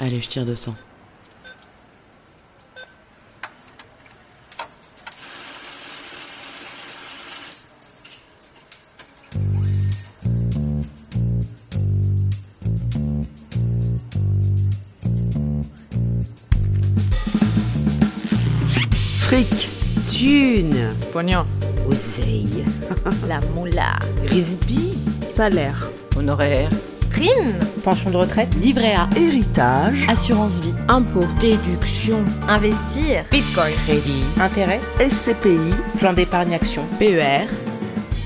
Allez, je tire 200. Fric, thune, Pognon. oseille, La moula. risby, Salaire. Honoraire. Prime. Pension de retraite. Livret A. héritage, Assurance vie. Impôt. Déduction. Investir. Bitcoin. Crédit. Intérêt. SCPI, Plan d'épargne action. PER.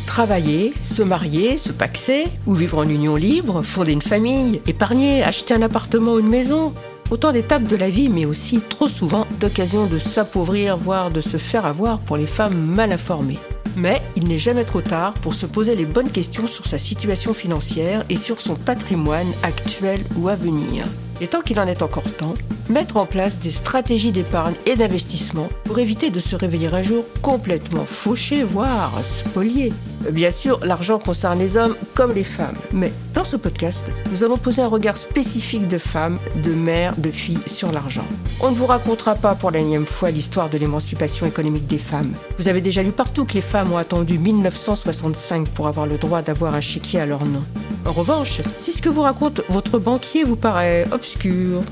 Travailler, se marier, se paxer, ou vivre en union libre, fonder une famille, épargner, acheter un appartement ou une maison. Autant d'étapes de la vie, mais aussi trop souvent d'occasions de s'appauvrir, voire de se faire avoir pour les femmes mal informées. Mais il n'est jamais trop tard pour se poser les bonnes questions sur sa situation financière et sur son patrimoine actuel ou à venir. Et tant qu'il en est encore temps, mettre en place des stratégies d'épargne et d'investissement pour éviter de se réveiller un jour complètement fauché, voire spolié. Bien sûr, l'argent concerne les hommes comme les femmes, mais dans ce podcast, nous avons posé un regard spécifique de femmes, de mères, de filles sur l'argent. On ne vous racontera pas pour la énième fois l'histoire de l'émancipation économique des femmes. Vous avez déjà lu partout que les femmes ont attendu 1965 pour avoir le droit d'avoir un chéquier à leur nom. En revanche, si ce que vous raconte votre banquier vous paraît obscur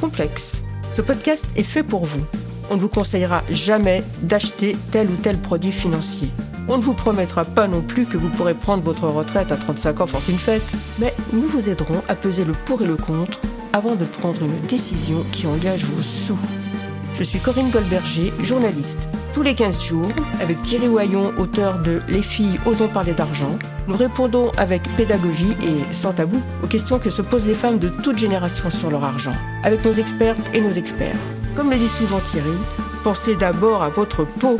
complexe, ce podcast est fait pour vous. On ne vous conseillera jamais d'acheter tel ou tel produit financier. On ne vous promettra pas non plus que vous pourrez prendre votre retraite à 35 ans fortune faite, mais nous vous aiderons à peser le pour et le contre avant de prendre une décision qui engage vos sous. Je suis Corinne Goldberger, journaliste. Tous les 15 jours, avec Thierry Wayon, auteur de Les filles osons parler d'argent, nous répondons avec pédagogie et sans tabou aux questions que se posent les femmes de toute génération sur leur argent, avec nos expertes et nos experts. Comme le dit souvent Thierry, pensez d'abord à votre peau.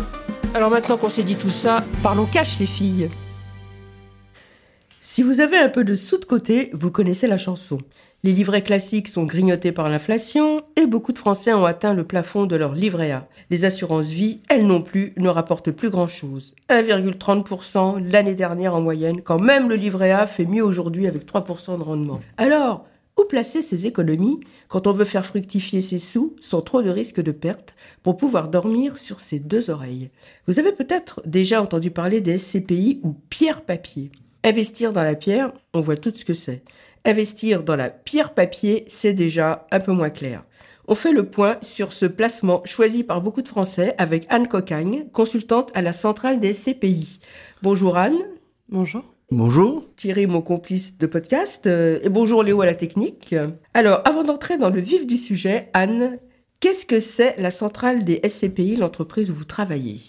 Alors maintenant qu'on s'est dit tout ça, parlons cash les filles. Si vous avez un peu de sous de côté, vous connaissez la chanson. Les livrets classiques sont grignotés par l'inflation et beaucoup de Français ont atteint le plafond de leur livret A. Les assurances vie, elles non plus, ne rapportent plus grand-chose. 1,30% l'année dernière en moyenne, quand même le livret A fait mieux aujourd'hui avec 3% de rendement. Alors, où placer ces économies quand on veut faire fructifier ses sous sans trop de risque de perte pour pouvoir dormir sur ses deux oreilles? Vous avez peut-être déjà entendu parler des SCPI ou pierre-papier. Investir dans la pierre, on voit tout ce que c'est. Investir dans la pierre-papier, c'est déjà un peu moins clair. On fait le point sur ce placement choisi par beaucoup de Français avec Anne Cocagne, consultante à la centrale des CPI. Bonjour Anne. Bonjour. bonjour. Thierry, mon complice de podcast, euh, et bonjour Léo à la technique. Alors, avant d'entrer dans le vif du sujet, Anne, qu'est-ce que c'est la centrale des SCPI, l'entreprise où vous travaillez?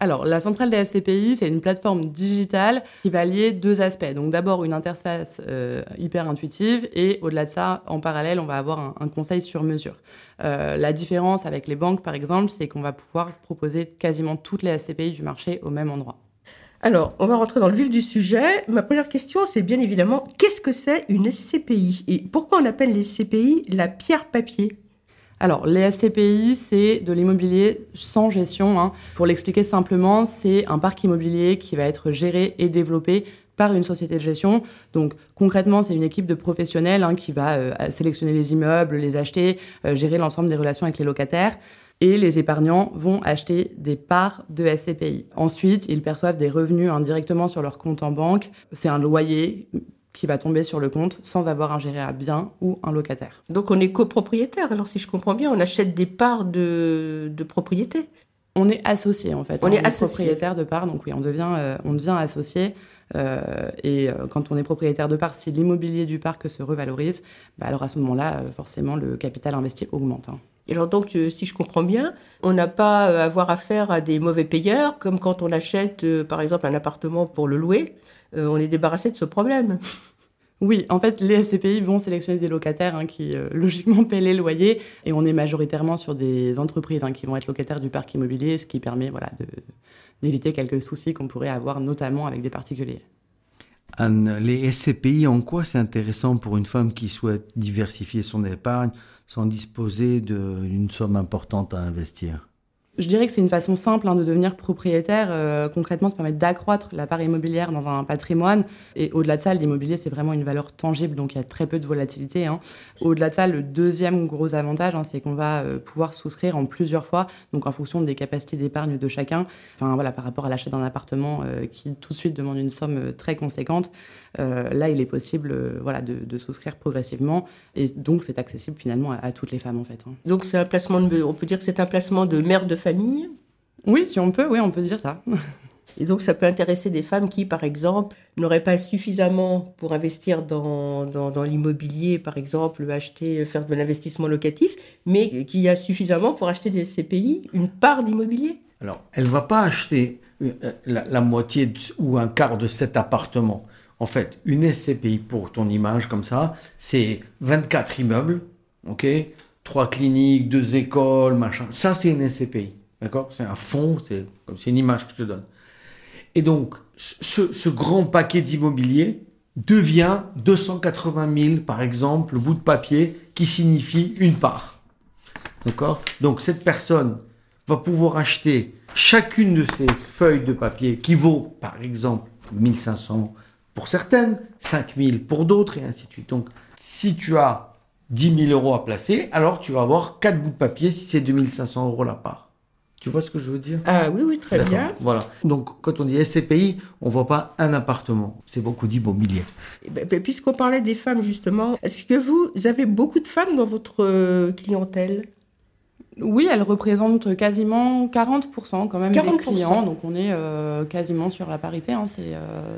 Alors, la centrale des SCPI, c'est une plateforme digitale qui va lier deux aspects. Donc, d'abord, une interface euh, hyper intuitive et au-delà de ça, en parallèle, on va avoir un, conseil sur mesure. Euh, la différence avec les banques, par exemple, c'est qu'on va pouvoir proposer quasiment toutes les SCPI du marché au même endroit. Alors, on va rentrer dans le vif du sujet. Ma première question, c'est bien évidemment, qu'est-ce que c'est une SCPI Et pourquoi on appelle les SCPI la pierre-papier Alors, les SCPI, c'est de l'immobilier sans gestion. hein. Pour l'expliquer simplement, c'est un parc immobilier qui va être géré et développé par une société de gestion. Donc concrètement, c'est une équipe de professionnels hein, qui va euh, sélectionner les immeubles, les acheter, euh, gérer l'ensemble des relations avec les locataires. Et les épargnants vont acheter des parts de SCPI. Ensuite, ils perçoivent des revenus indirectement sur leur compte en banque. C'est un loyer qui va tomber sur le compte sans avoir un géré à bien ou un locataire. Donc, on est copropriétaire. Alors, si je comprends bien, on achète des parts de, de propriété. On est associé en fait. On hein, est associé. propriétaire de parts, donc oui, on devient, euh, on devient associé. Euh, et euh, quand on est propriétaire de parts, si l'immobilier du parc se revalorise, bah alors à ce moment-là, euh, forcément, le capital investi augmente. hein. Et alors, donc, si je comprends bien, on n'a pas à avoir affaire à des mauvais payeurs, comme quand on achète, par exemple, un appartement pour le louer. Euh, on est débarrassé de ce problème. Oui, en fait, les SCPI vont sélectionner des locataires hein, qui, euh, logiquement, paient les loyers. Et on est majoritairement sur des entreprises hein, qui vont être locataires du parc immobilier, ce qui permet voilà, de- d'éviter quelques soucis qu'on pourrait avoir, notamment avec des particuliers. Anne, les SCPI, en quoi c'est intéressant pour une femme qui souhaite diversifier son épargne sans disposer d'une somme importante à investir? Je dirais que c'est une façon simple hein, de devenir propriétaire. Euh, concrètement, ça permet d'accroître la part immobilière dans un patrimoine. Et au-delà de ça, l'immobilier, c'est vraiment une valeur tangible, donc il y a très peu de volatilité. Hein. Au-delà de ça, le deuxième gros avantage, hein, c'est qu'on va euh, pouvoir souscrire en plusieurs fois, donc en fonction des capacités d'épargne de chacun. Enfin voilà, par rapport à l'achat d'un appartement euh, qui tout de suite demande une somme très conséquente, là, il est possible voilà, de, souscrire progressivement. Et donc, c'est accessible finalement à, toutes les femmes, en fait. Donc, c'est un placement de, on peut dire que c'est un placement de mère de famille? Oui, si on peut, oui, on peut dire ça. Et donc, ça peut intéresser des femmes qui, par exemple, n'auraient pas suffisamment pour investir dans, dans, l'immobilier, par exemple, acheter, faire de l'investissement locatif, mais qui a suffisamment pour acheter des SCPI, une part d'immobilier? Alors, elle va pas acheter euh, la, moitié ou un quart de cet appartement. En fait, une SCPI pour ton image comme ça, c'est 24 immeubles, ok? Trois cliniques, deux écoles, machin. Ça, c'est une SCPI. D'accord? C'est un fond, c'est une image que je te donne. Et donc, ce, grand paquet d'immobilier devient 280 000, par exemple, le bout de papier qui signifie une part. D'accord? Donc, cette personne va pouvoir acheter chacune de ces feuilles de papier qui vaut, par exemple, 1500 pour certaines, 5000 pour d'autres, et ainsi de suite. Donc, si tu as 10 000 euros à placer, alors tu vas avoir 4 bouts de papier si c'est 2500 euros la part. Tu vois ce que je veux dire? Ah oui, oui, très bien. Voilà. Donc, quand on dit SCPI, on voit pas un appartement. C'est beaucoup d'immobilier. Eh ben, ben, puisqu'on parlait des femmes, justement, est-ce que vous avez beaucoup de femmes dans votre euh, clientèle? Oui, elles représentent quasiment 40% quand même des clients, donc on est euh, quasiment sur la parité. Hein. c'est, euh,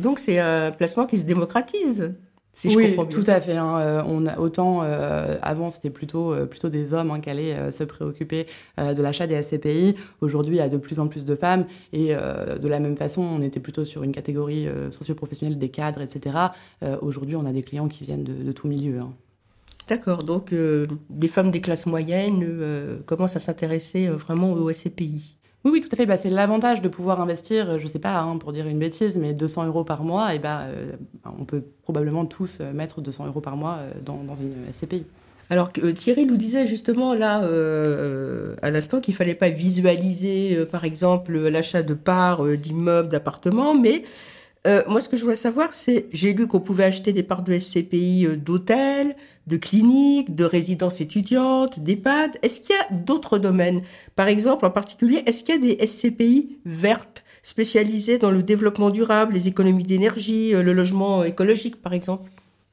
Donc c'est un placement qui se démocratise oui, tout à fait. Hein. Euh, on a, autant euh, avant c'était plutôt euh, plutôt des hommes hein, qui allaient se préoccuper de l'achat des SCPI. Aujourd'hui, il y a de plus en plus de femmes et de la même façon, on était plutôt sur une catégorie socio-professionnelle des cadres, etc. Aujourd'hui, on a des clients qui viennent de, tout milieu. Hein. D'accord. Donc, les femmes des classes moyennes commencent à s'intéresser vraiment aux SCPI. Oui, oui, tout à fait. Bah, c'est l'avantage de pouvoir investir, je ne sais pas, hein, pour dire une bêtise, mais 200 euros par mois. Et bah, euh, on peut probablement tous euh, mettre 200 euros par mois euh, dans, une SCPI. Alors Thierry nous disait justement là à l'instant qu'il fallait pas visualiser par exemple l'achat de parts d'immeubles, d'appartements, mais moi ce que je voulais savoir c'est j'ai lu qu'on pouvait acheter des parts de SCPI d'hôtels, de cliniques, de résidences étudiantes, d'EHPAD Est-ce qu'il y a d'autres domaines? Par exemple, en particulier, est-ce qu'il y a des SCPI vertes spécialisées dans le développement durable, les économies d'énergie, euh, le logement écologique, par exemple?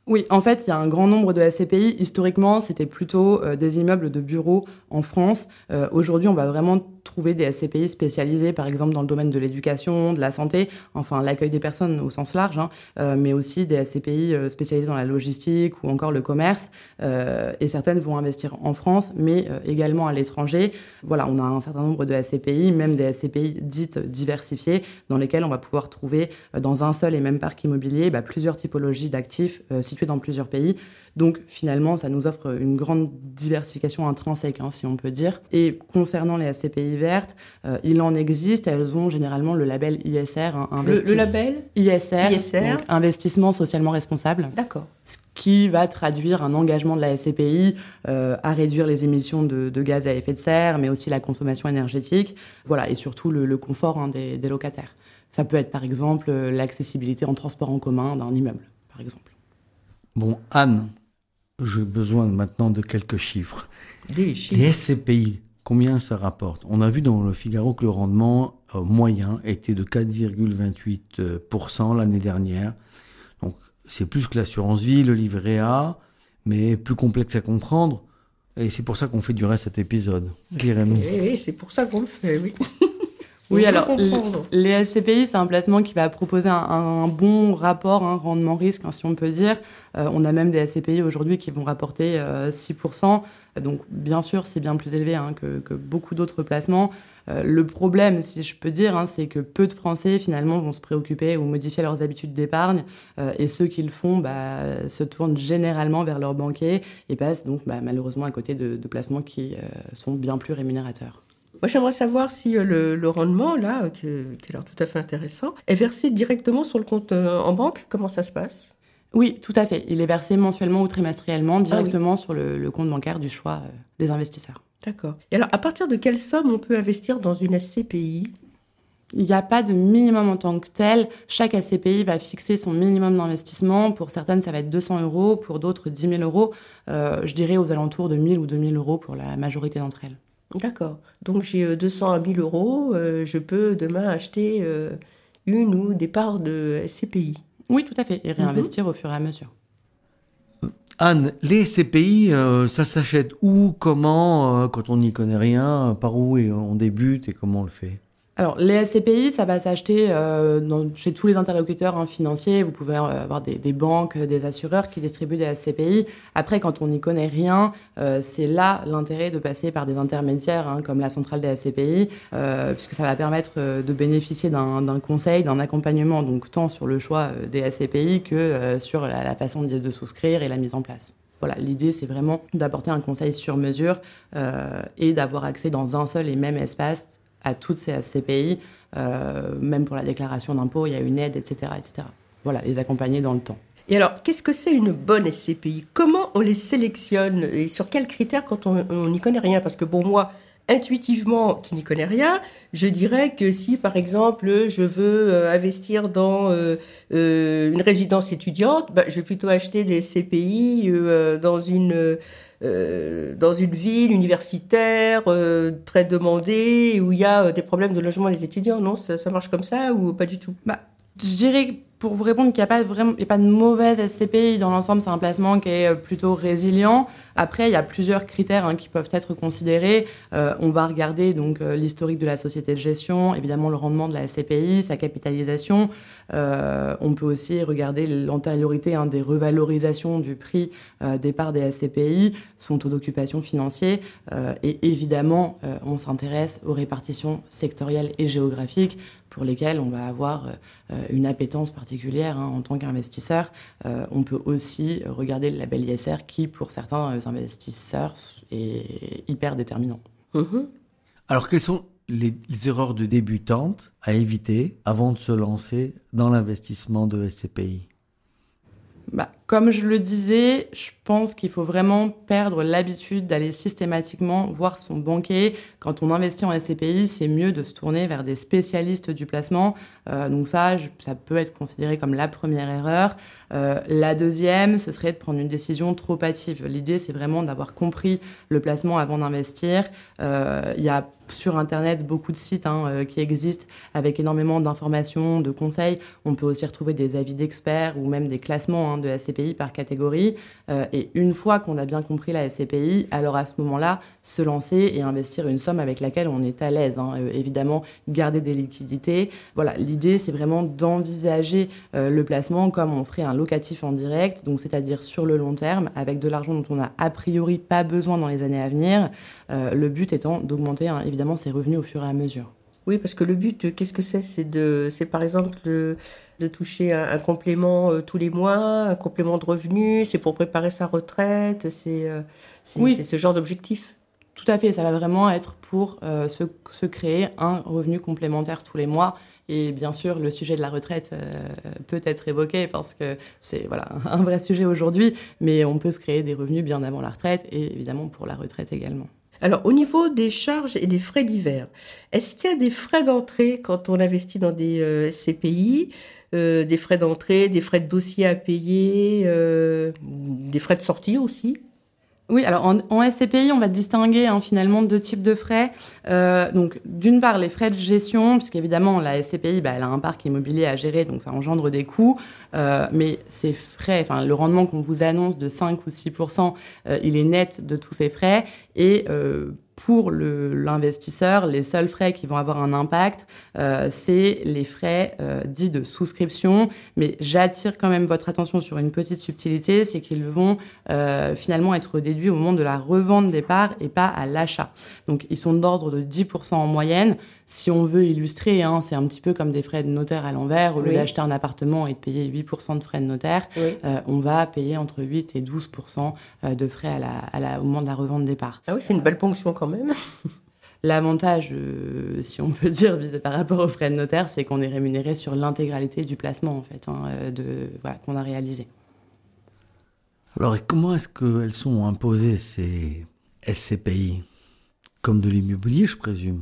Oui, en fait, il y a un grand nombre de SCPI. Historiquement, c'était plutôt euh, des immeubles de bureaux en France. Euh, aujourd'hui, on va vraiment trouver des SCPI spécialisés, par exemple, dans le domaine de l'éducation, de la santé, enfin l'accueil des personnes au sens large, hein, euh, mais aussi des SCPI spécialisés dans la logistique ou encore le commerce. et certaines vont investir en France, mais également à l'étranger. Voilà, on a un certain nombre de SCPI, même des SCPI dites diversifiées, dans lesquelles on va pouvoir trouver dans un seul et même parc immobilier bah, plusieurs typologies d'actifs dans plusieurs pays. Donc finalement, ça nous offre une grande diversification intrinsèque, hein, si on peut dire. Et concernant les SCPI vertes, euh, il en existe, elles ont généralement le label ISR. Hein, le, label ISR, ISR. investissement socialement responsable. D'accord. Ce qui va traduire un engagement de la SCPI euh, à réduire les émissions de, gaz à effet de serre, mais aussi la consommation énergétique, voilà, et surtout le, confort hein, des locataires. Ça peut être par exemple l'accessibilité en transport en commun d'un immeuble, par exemple. Bon, Anne, j'ai besoin maintenant de quelques chiffres. Des chiffres. Les SCPI, combien ça rapporte? On a vu dans le Figaro que le rendement euh, moyen était de 4,28% l'année dernière. Donc, c'est plus que l'assurance vie, le livret A, mais plus complexe à comprendre. Et c'est pour ça qu'on fait durer cet épisode. Éclairez-nous. Oui, c'est pour ça qu'on le fait, oui. Oui, alors les SCPI, c'est un placement qui va proposer un, bon rapport, un rendement-risque, hein, si on peut dire. Euh, on a même des SCPI aujourd'hui qui vont rapporter 6%. Euh, Donc, bien sûr, c'est bien plus élevé hein, que, beaucoup d'autres placements. Euh, le problème, si je peux dire, hein, c'est que peu de Français, finalement, vont se préoccuper ou modifier leurs habitudes d'épargne. et ceux qui le font bah, se tournent généralement vers leur banquier et passent donc bah, malheureusement à côté de, de placements qui sont bien plus rémunérateurs. Moi, j'aimerais savoir si euh, le, rendement, là, euh, qui, qui a l'air tout à fait intéressant, est versé directement sur le compte euh, en banque. Comment ça se passe? Oui, tout à fait. Il est versé mensuellement ou trimestriellement ah directement sur le, compte bancaire du choix des investisseurs. D'accord. Et alors, à partir de quelle somme on peut investir dans une SCPI il n'y a pas de minimum en tant que tel. Chaque SCPI va fixer son minimum d'investissement. Pour certaines, ça va être 200 euros. Pour d'autres, 10 000 euros. Euh, je dirais aux alentours de 1000 ou 2000 euros pour la majorité d'entre elles. D'accord. Donc j'ai 200 à 1000 euros. Euh, je peux demain acheter euh, une ou des parts de SCPI. Oui, tout à fait. Et réinvestir au fur et à mesure. Anne, les SCPI, ça s'achète où, comment, quand on n'y connaît rien, par où et on débute et comment on le fait? Alors, les SCPI, ça va s'acheter euh, chez tous les interlocuteurs hein, financiers. Vous pouvez euh, avoir des, banques, des assureurs qui distribuent des SCPI. Après, quand on n'y connaît rien, euh, c'est là l'intérêt de passer par des intermédiaires hein, comme la centrale des SCPI, puisque ça va permettre de bénéficier d'un conseil, d'un accompagnement, donc tant sur le choix des SCPI que sur la, la façon de, de souscrire et la mise en place. Voilà, l'idée c'est vraiment d'apporter un conseil sur mesure et d'avoir accès dans un seul et même espace à toutes ces SCPI, euh, même pour la déclaration d'impôt, il y a une aide, etc., etc. Voilà, les accompagner dans le temps. Et alors, qu'est-ce que c'est une bonne SCPI Comment on les sélectionne? Et sur quels critères quand on n'y connaît rien? Parce que bon, moi, intuitivement, qui n'y connais rien, je dirais que si, par exemple, je veux euh, investir dans euh, une résidence étudiante, bah, je vais plutôt acheter des CPI dans une euh, dans une ville universitaire euh, très demandée où il y a euh, des problèmes de logement des étudiants, non ça, marche comme ça ou pas du tout? Bah, Je dirais pour vous répondre qu'il n'y a a pas de mauvaise SCPI dans l'ensemble, c'est un placement qui est plutôt résilient. Après, il y a plusieurs critères hein, qui peuvent être considérés. Euh, on va regarder donc euh, l'historique de la société de gestion, évidemment le rendement de la SCPI, sa capitalisation. Euh, on peut aussi regarder l'antériorité hein, des revalorisations du prix des parts des SCPI, son taux d'occupation financier, et évidemment, on s'intéresse aux répartitions sectorielles et géographiques pour lesquelles on va avoir une appétence particulière hein, en tant qu'investisseur. on peut aussi regarder le label ISR qui, pour certains investisseurs est hyper déterminant. Mhm. Alors, quelles sont les, erreurs de débutantes à éviter avant de se lancer dans l'investissement de SCPI bah, comme je le disais, je pense qu'il faut vraiment perdre l'habitude d'aller systématiquement voir son banquier. Quand on investit en SCPI, c'est mieux de se tourner vers des spécialistes du placement. Euh, donc ça, ça peut être considéré comme la première erreur. Euh, la deuxième, ce serait de prendre une décision trop hâtive. L'idée, c'est vraiment d'avoir compris le placement avant d'investir. Euh, il y a sur Internet beaucoup de sites hein, qui existent avec énormément d'informations, de conseils. On peut aussi retrouver des avis d'experts ou même des classements hein, de SCPI par catégorie. et une fois qu'on a bien compris la SCPI, alors à ce moment-là, se lancer et investir une somme avec laquelle on est à l'aise. Hein. évidemment, garder des liquidités. Voilà, l'idée, c'est vraiment d'envisager le placement comme on ferait un locatif en direct, donc c'est-à-dire sur le long terme, avec de l'argent dont on n'a a priori pas besoin dans les années à venir. Euh, le but étant d'augmenter hein, évidemment ses revenus au fur et à mesure. Oui, parce que le but, euh, qu'est-ce que c'est? C'est de, c'est par exemple de, toucher un, complément euh, tous les mois, un complément de revenus. C'est pour préparer sa retraite. C'est, oui. c'est ce genre d'objectif. Tout à fait. Ça va vraiment être pour se, se, créer un revenu complémentaire tous les mois et bien sûr, le sujet de la retraite euh, peut être évoqué parce que c'est voilà, un vrai sujet aujourd'hui, mais on peut se créer des revenus bien avant la retraite et évidemment pour la retraite également. Alors, au niveau des charges et des frais divers, est-ce qu'il y a des frais d'entrée quand on investit dans des euh, CPI euh, Des frais d'entrée, des frais de dossier à payer, des frais de sortie aussi? Oui, alors en, SCPI, on va distinguer hein, finalement deux types de frais. Euh, donc, d'une part, les frais de gestion, puisqu'évidemment, la SCPI, bah, elle a un parc immobilier à gérer, donc ça engendre des coûts. Euh, mais ces frais, enfin, le rendement qu'on vous annonce de 5 ou 6% euh, il est net de tous ces frais. Et euh, pour l'investisseur, les seuls frais qui vont avoir un impact, euh, c'est les frais euh, dits de souscription. Mais j'attire quand même votre attention sur une petite subtilité, c'est qu'ils vont euh, finalement être déduits au moment de la revente des parts et pas à l'achat. Donc ils sont d'ordre de 10% en moyenne si on veut illustrer, hein, c'est un petit peu comme des frais de notaire à l'envers. Au lieu d'acheter un appartement et de payer 8% de frais de notaire, euh, on va payer entre 8 et 12% euh, de frais à la, à la, au moment de la revente des parts. Ah oui, c'est une belle ponction quand même. L'avantage, euh, si on peut dire, par rapport aux frais de notaire, c'est qu'on est rémunéré sur l'intégralité du placement en fait, hein, de, voilà, qu'on a réalisé. Alors, et comment est-ce qu'elles sont imposées ces SCPI Comme de l'immobilier, je présume.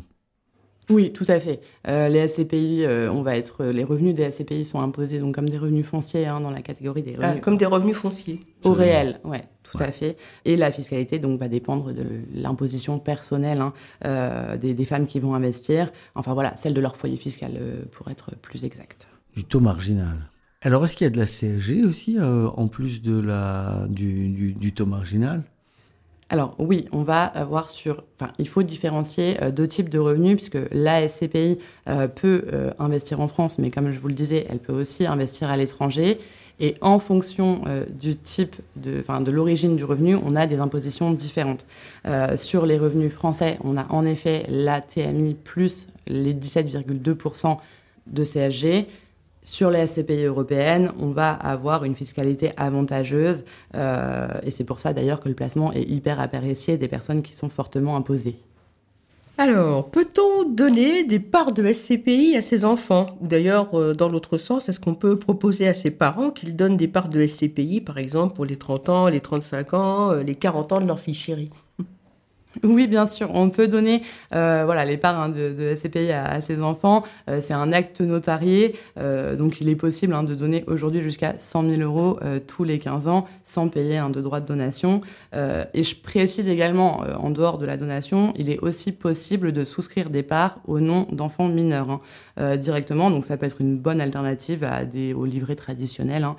Oui, tout à fait. Euh, les SCPI, euh, on va être, les revenus des SCPI sont imposés donc comme des revenus fonciers hein, dans la catégorie des Ah, revenus comme des revenus fonciers. au réel. Ouais, tout Ouais. à fait. Et la fiscalité donc va dépendre de l'imposition personnelle hein, euh, des, des femmes qui vont investir. Enfin voilà, celle de leur foyer fiscal euh, pour être plus exact. Du taux marginal. Alors, est-ce qu'il y a de la CSG aussi, euh, en plus de la, du, du- du taux marginal? Alors oui, on va avoir sur, enfin, il faut différencier euh, deux types de revenus puisque la SCPI euh, peut euh, investir en France, mais comme je vous le disais, elle peut aussi investir à l'étranger. Et en fonction du type de, enfin, de l'origine du revenu, on a des impositions différentes. Sur les revenus français, on a en effet la TMI plus les 17,2% de CSG. Sur les SCPI européennes, on va avoir une fiscalité avantageuse euh, et c'est pour ça d'ailleurs que le placement est hyper apprécié des personnes qui sont fortement imposées. Alors, peut-on donner des parts de SCPI à ses enfants? Ou d'ailleurs, euh, dans l'autre sens, est-ce qu'on peut proposer à ses parents qu'ils donnent des parts de SCPI, par exemple, pour les 30 ans, les 35 ans, euh, les 40 ans de leur fille chérie? Oui, bien sûr, on peut donner euh, voilà, les parts hein, de, de SCPI à, à ses enfants. Euh, c'est un acte notarié, euh, donc il est possible hein, de donner aujourd'hui jusqu'à 100 000 euros tous les 15 ans sans payer un de droit de donation. Et je précise également, en dehors de la donation, il est aussi possible de souscrire des parts au nom d'enfants mineurs hein, directement. Donc ça peut être une bonne alternative à des, aux livrets traditionnels. hein,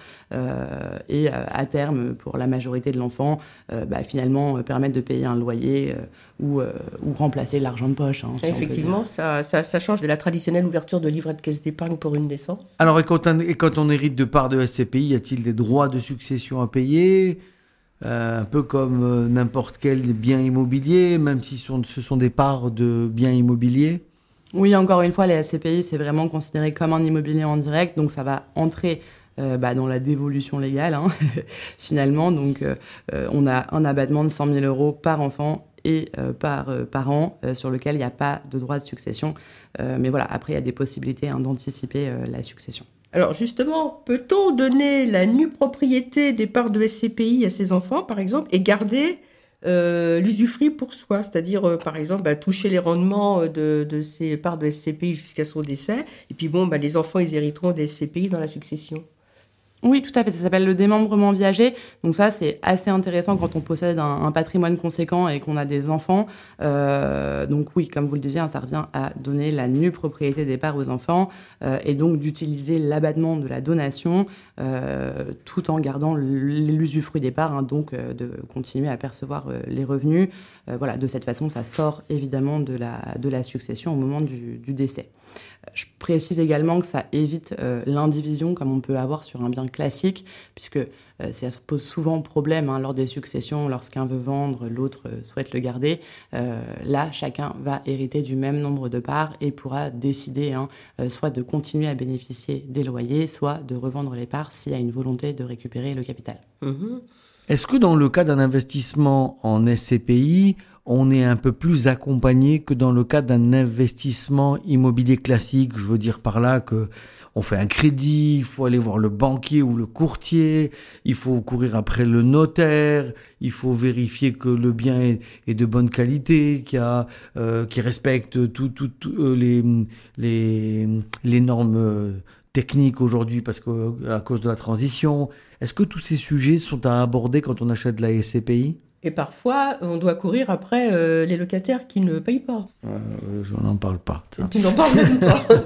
et à terme, pour la majorité de l'enfant, bah, finalement permettre de payer un loyer ou, euh, ou remplacer l'argent de poche. hein, si Effectivement, ça, ça, ça change de la traditionnelle ouverture de livret de caisse d'épargne pour une naissance. Alors, et quand, on, et quand on hérite de parts de SCPI, y a-t-il des droits de succession à payer? Euh, Un peu comme euh, n'importe quel bien immobilier, même si ce sont, ce sont des parts de biens immobiliers? Oui, encore une fois, les SCPI, c'est vraiment considéré comme un immobilier en direct, donc ça va entrer euh, bah, dans la dévolution légale, hein, finalement. Donc, euh, euh, on a un abattement de 100 000 euros par enfant et euh, par, euh, par an, euh, sur lequel il n'y a pas de droit de succession. Mais voilà, après, il y a des possibilités hein, d'anticiper la succession. Alors justement, peut-on donner la nue propriété des parts de SCPI à ses enfants, par exemple, et garder euh, l'usufruit pour soi? C'est-à-dire, par exemple, bah, toucher les rendements de, de ces parts de SCPI jusqu'à son décès, et puis bon, bah, les enfants, ils hériteront des SCPI dans la succession. Oui, tout à fait. Ça s'appelle le démembrement viager. Donc ça, c'est assez intéressant quand on possède un, patrimoine conséquent et qu'on a des enfants. Euh, donc oui, comme vous le disiez, hein, ça revient à donner la nue propriété des parts aux enfants euh, et donc d'utiliser l'abattement de la donation euh, tout en gardant l'usufruit des parts, hein, donc euh, de continuer à percevoir euh, les revenus. Euh, voilà, de cette façon, ça sort évidemment de la, de la succession au moment du, du décès. Je précise également que ça évite euh, l'indivision comme on peut avoir sur un bien classique, puisque euh, ça se pose souvent problème hein, lors des successions, lorsqu'un veut vendre, l'autre euh, souhaite le garder. Là, chacun va hériter du même nombre de parts et pourra décider hein, soit de continuer à bénéficier des loyers, soit de revendre les parts s'il y a une volonté de récupérer le capital. Est-ce que dans le cas d'un investissement en SCPI, on est un peu plus accompagné que dans le cas d'un investissement immobilier classique Je veux dire par là que on fait un crédit, il faut aller voir le banquier ou le courtier, il faut courir après le notaire, il faut vérifier que le bien est, de bonne qualité, a, euh, qui respecte tout, tout, euh, les, les, les normes euh, techniques aujourd'hui parce que à cause de la transition. Est-ce que tous ces sujets sont à aborder quand on achète la SCPI Et parfois, on doit courir après euh, les locataires qui ne payent pas. euh, Je n'en parle pas. ça. Tu n'en parles même pas.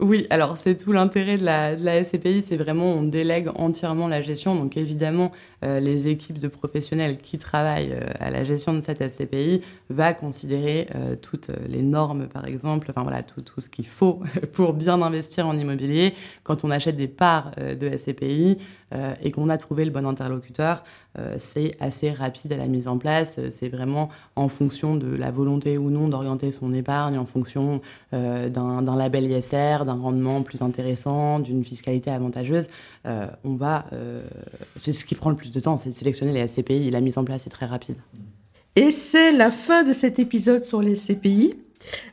Oui, alors c'est tout l'intérêt de la, de la SCPI, c'est vraiment on délègue entièrement la gestion. Donc évidemment, euh, les équipes de professionnels qui travaillent euh, à la gestion de cette SCPI va considérer euh, toutes les normes, par exemple, enfin voilà, tout, tout ce qu'il faut pour bien investir en immobilier. Quand on achète des parts euh, de SCPI euh, et qu'on a trouvé le bon interlocuteur, euh, c'est assez rapide à la mise en place. Euh, C'est vraiment en fonction de la volonté ou non d'orienter son épargne, en fonction euh, d'un label ISR, d'un rendement plus intéressant, d'une fiscalité avantageuse. Euh, on va, euh, c'est ce qui prend le plus de temps, c'est de sélectionner les SCPI. La mise en place est très rapide. Et c'est la fin de cet épisode sur les SCPI.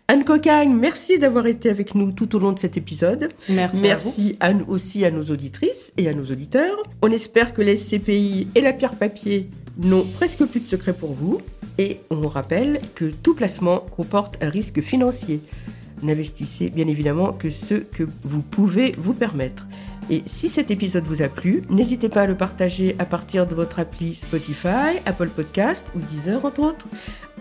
Anne Cocagne, merci d'avoir été avec nous tout au long de cet épisode. Merci. à vous. Merci à nous aussi à nos auditrices et à nos auditeurs. On espère que les SCPI et la pierre papier n'ont presque plus de secrets pour vous. Et on rappelle que tout placement comporte un risque financier. N'investissez bien évidemment que ce que vous pouvez vous permettre. Et si cet épisode vous a plu, n'hésitez pas à le partager à partir de votre appli Spotify, Apple Podcast ou Deezer entre autres.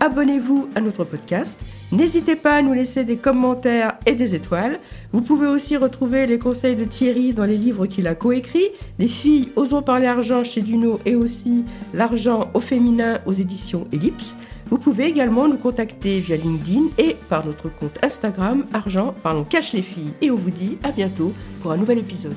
Abonnez-vous à notre podcast. N'hésitez pas à nous laisser des commentaires et des étoiles. Vous pouvez aussi retrouver les conseils de Thierry dans les livres qu'il a coécrits, Les filles osons parler argent chez Duno et aussi L'argent au féminin aux éditions Ellipse. Vous pouvez également nous contacter via LinkedIn et par notre compte Instagram Argent Parlons Cache les filles. Et on vous dit à bientôt pour un nouvel épisode.